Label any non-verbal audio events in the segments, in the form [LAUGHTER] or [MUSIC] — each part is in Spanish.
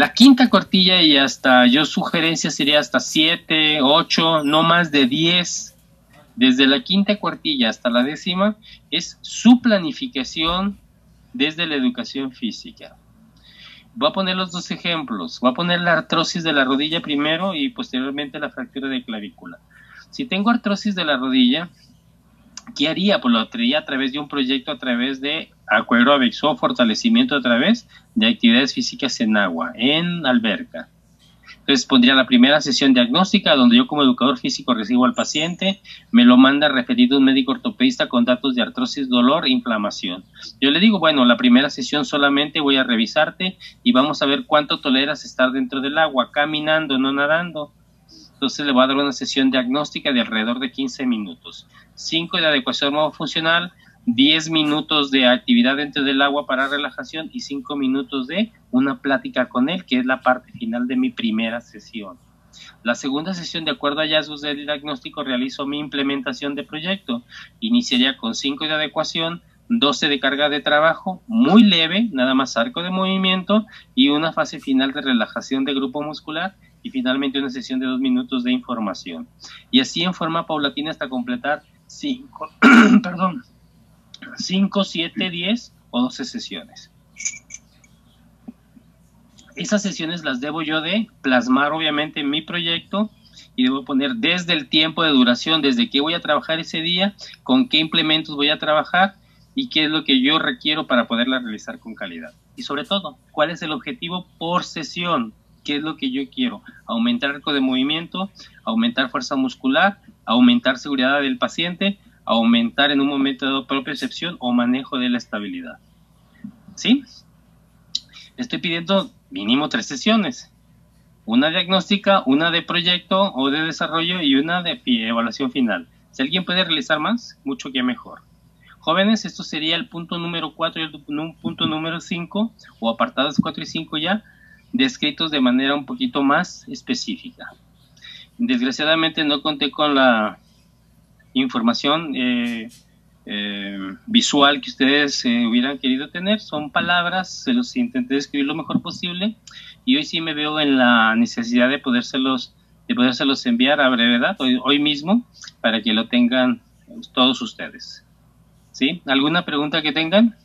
La quinta cuartilla y hasta, yo sugerencia sería hasta siete, ocho, no más de diez. Desde la quinta cuartilla hasta la décima es su planificación desde la educación física. Voy a poner los dos ejemplos. Voy a poner la artrosis de la rodilla primero y posteriormente la fractura de clavícula. Si tengo artrosis de la rodilla, ¿qué haría? Pues lo haría a través de un proyecto, a través de acuerdo o fortalecimiento a través de actividades físicas en agua, en alberca. Entonces pondría la primera sesión diagnóstica donde yo como educador físico recibo al paciente, me lo manda referido un médico ortopedista con datos de artrosis, dolor inflamación. Yo le digo, bueno, la primera sesión solamente voy a revisarte y vamos a ver cuánto toleras estar dentro del agua, caminando, no nadando. Entonces le voy a dar una sesión diagnóstica de alrededor de 15 minutos. 5 de adecuación funcional, 10 minutos de actividad dentro del agua para relajación y 5 minutos de una plática con él, que es la parte final de mi primera sesión. La segunda sesión, de acuerdo a hallazgos del diagnóstico, realizo mi implementación de proyecto. Iniciaría con 5 de adecuación, 12 de carga de trabajo, muy leve, nada más arco de movimiento y una fase final de relajación de grupo muscular y finalmente una sesión de 2 minutos de información. Y así en forma paulatina hasta completar 5, [CLEARS THROAT] perdón, 5, 7, 10 o 12 sesiones. Esas sesiones las debo yo de plasmar obviamente en mi proyecto y debo poner desde el tiempo de duración, desde qué voy a trabajar ese día, con qué implementos voy a trabajar y qué es lo que yo requiero para poderla realizar con calidad. Y sobre todo, cuál es el objetivo por sesión, qué es lo que yo quiero. Aumentar el arco de movimiento, aumentar fuerza muscular, aumentar seguridad del paciente aumentar en un momento dado excepción o manejo de la estabilidad. ¿Sí? Estoy pidiendo mínimo tres sesiones. Una diagnóstica, una de proyecto o de desarrollo y una de evaluación final. Si alguien puede realizar más, mucho que mejor. Jóvenes, esto sería el punto número 4 y el punto número 5, o apartados 4 y 5 ya, descritos de manera un poquito más específica. Desgraciadamente no conté con la información eh, eh, visual que ustedes eh, hubieran querido tener. Son palabras, se los intenté escribir lo mejor posible y hoy sí me veo en la necesidad de podérselos, de podérselos enviar a brevedad, hoy, hoy mismo, para que lo tengan todos ustedes. ¿Sí? ¿Alguna pregunta que tengan?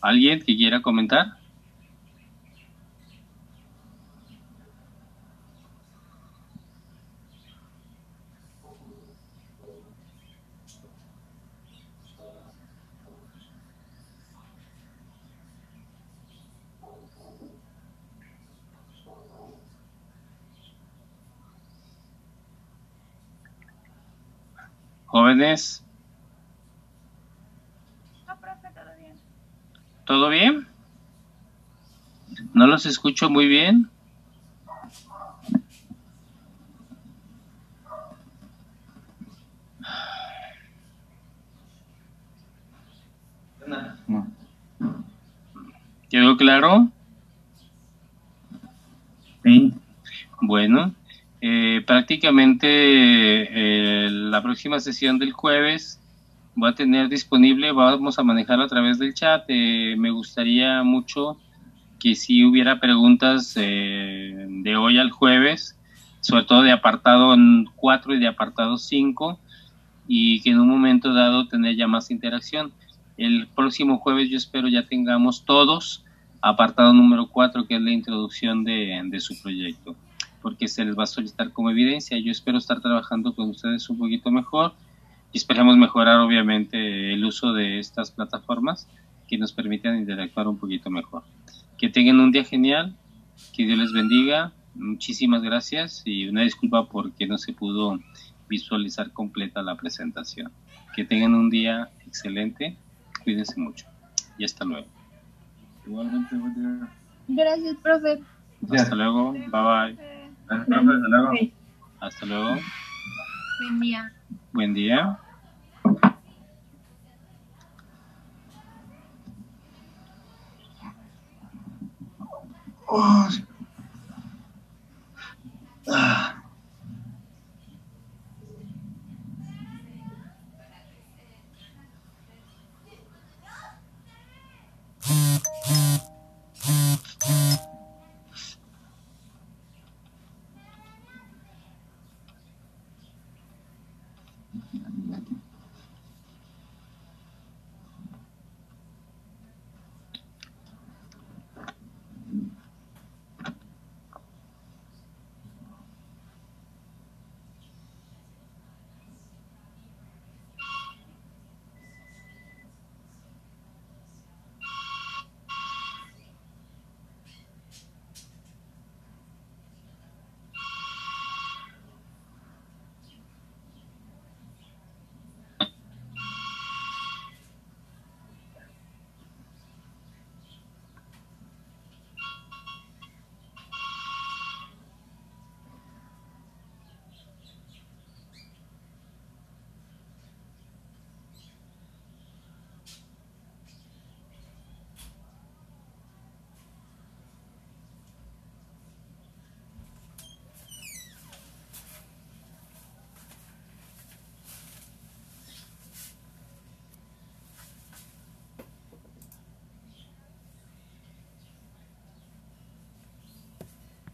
¿Alguien que quiera comentar? Jóvenes. ¿Todo bien? ¿No los escucho muy bien? ¿Quedó claro? Sí. Bueno, eh, prácticamente eh, la próxima sesión del jueves voy a tener disponible, vamos a manejarlo a través del chat. Eh, me gustaría mucho que si hubiera preguntas eh, de hoy al jueves, sobre todo de apartado 4 y de apartado 5, y que en un momento dado tener ya más interacción. El próximo jueves yo espero ya tengamos todos apartado número 4, que es la introducción de, de su proyecto, porque se les va a solicitar como evidencia. Yo espero estar trabajando con ustedes un poquito mejor y esperemos mejorar obviamente el uso de estas plataformas que nos permitan interactuar un poquito mejor. Que tengan un día genial, que Dios les bendiga, muchísimas gracias y una disculpa porque no se pudo visualizar completa la presentación. Que tengan un día excelente, cuídense mucho y hasta luego. Igualmente, Gracias, profe. Hasta luego, bye bye. Hasta luego. Hasta luego. Buen día. Buen día. Oh,